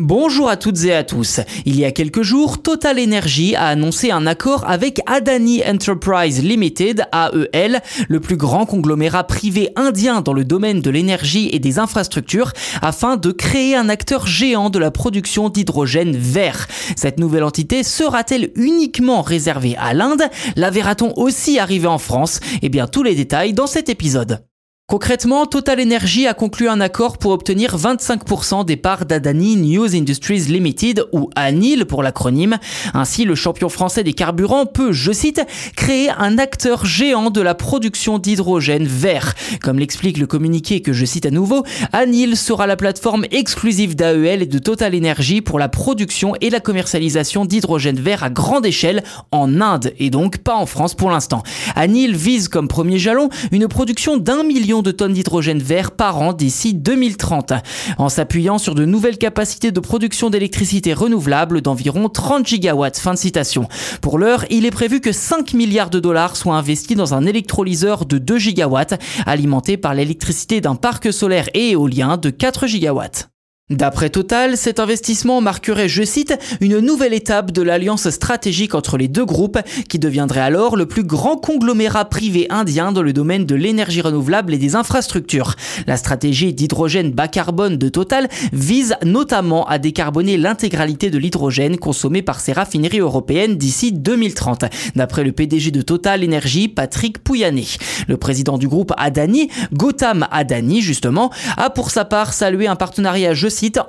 Bonjour à toutes et à tous. Il y a quelques jours, Total Energy a annoncé un accord avec Adani Enterprise Limited, AEL, le plus grand conglomérat privé indien dans le domaine de l'énergie et des infrastructures, afin de créer un acteur géant de la production d'hydrogène vert. Cette nouvelle entité sera-t-elle uniquement réservée à l'Inde? La verra-t-on aussi arriver en France? Eh bien, tous les détails dans cet épisode. Concrètement, Total Energy a conclu un accord pour obtenir 25% des parts d'Adani News Industries Limited, ou ANIL pour l'acronyme. Ainsi, le champion français des carburants peut, je cite, créer un acteur géant de la production d'hydrogène vert. Comme l'explique le communiqué que je cite à nouveau, ANIL sera la plateforme exclusive d'AEL et de Total Energy pour la production et la commercialisation d'hydrogène vert à grande échelle en Inde, et donc pas en France pour l'instant. ANIL vise comme premier jalon une production d'un million de tonnes d'hydrogène vert par an d'ici 2030, en s'appuyant sur de nouvelles capacités de production d'électricité renouvelable d'environ 30 gigawatts. Fin de citation. Pour l'heure, il est prévu que 5 milliards de dollars soient investis dans un électrolyseur de 2 gigawatts, alimenté par l'électricité d'un parc solaire et éolien de 4 gigawatts. D'après Total, cet investissement marquerait, je cite, une nouvelle étape de l'alliance stratégique entre les deux groupes qui deviendrait alors le plus grand conglomérat privé indien dans le domaine de l'énergie renouvelable et des infrastructures. La stratégie d'hydrogène bas carbone de Total vise notamment à décarboner l'intégralité de l'hydrogène consommé par ses raffineries européennes d'ici 2030, d'après le PDG de Total Energy, Patrick Pouyanné. Le président du groupe Adani, Gautam Adani justement, a pour sa part salué un partenariat,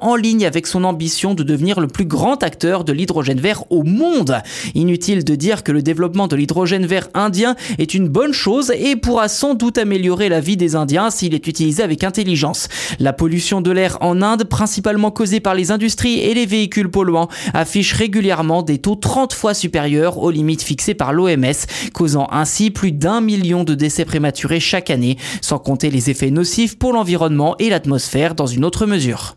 en ligne avec son ambition de devenir le plus grand acteur de l'hydrogène vert au monde. Inutile de dire que le développement de l'hydrogène vert indien est une bonne chose et pourra sans doute améliorer la vie des Indiens s'il est utilisé avec intelligence. La pollution de l'air en Inde, principalement causée par les industries et les véhicules polluants, affiche régulièrement des taux 30 fois supérieurs aux limites fixées par l'OMS, causant ainsi plus d'un million de décès prématurés chaque année, sans compter les effets nocifs pour l'environnement et l'atmosphère dans une autre mesure.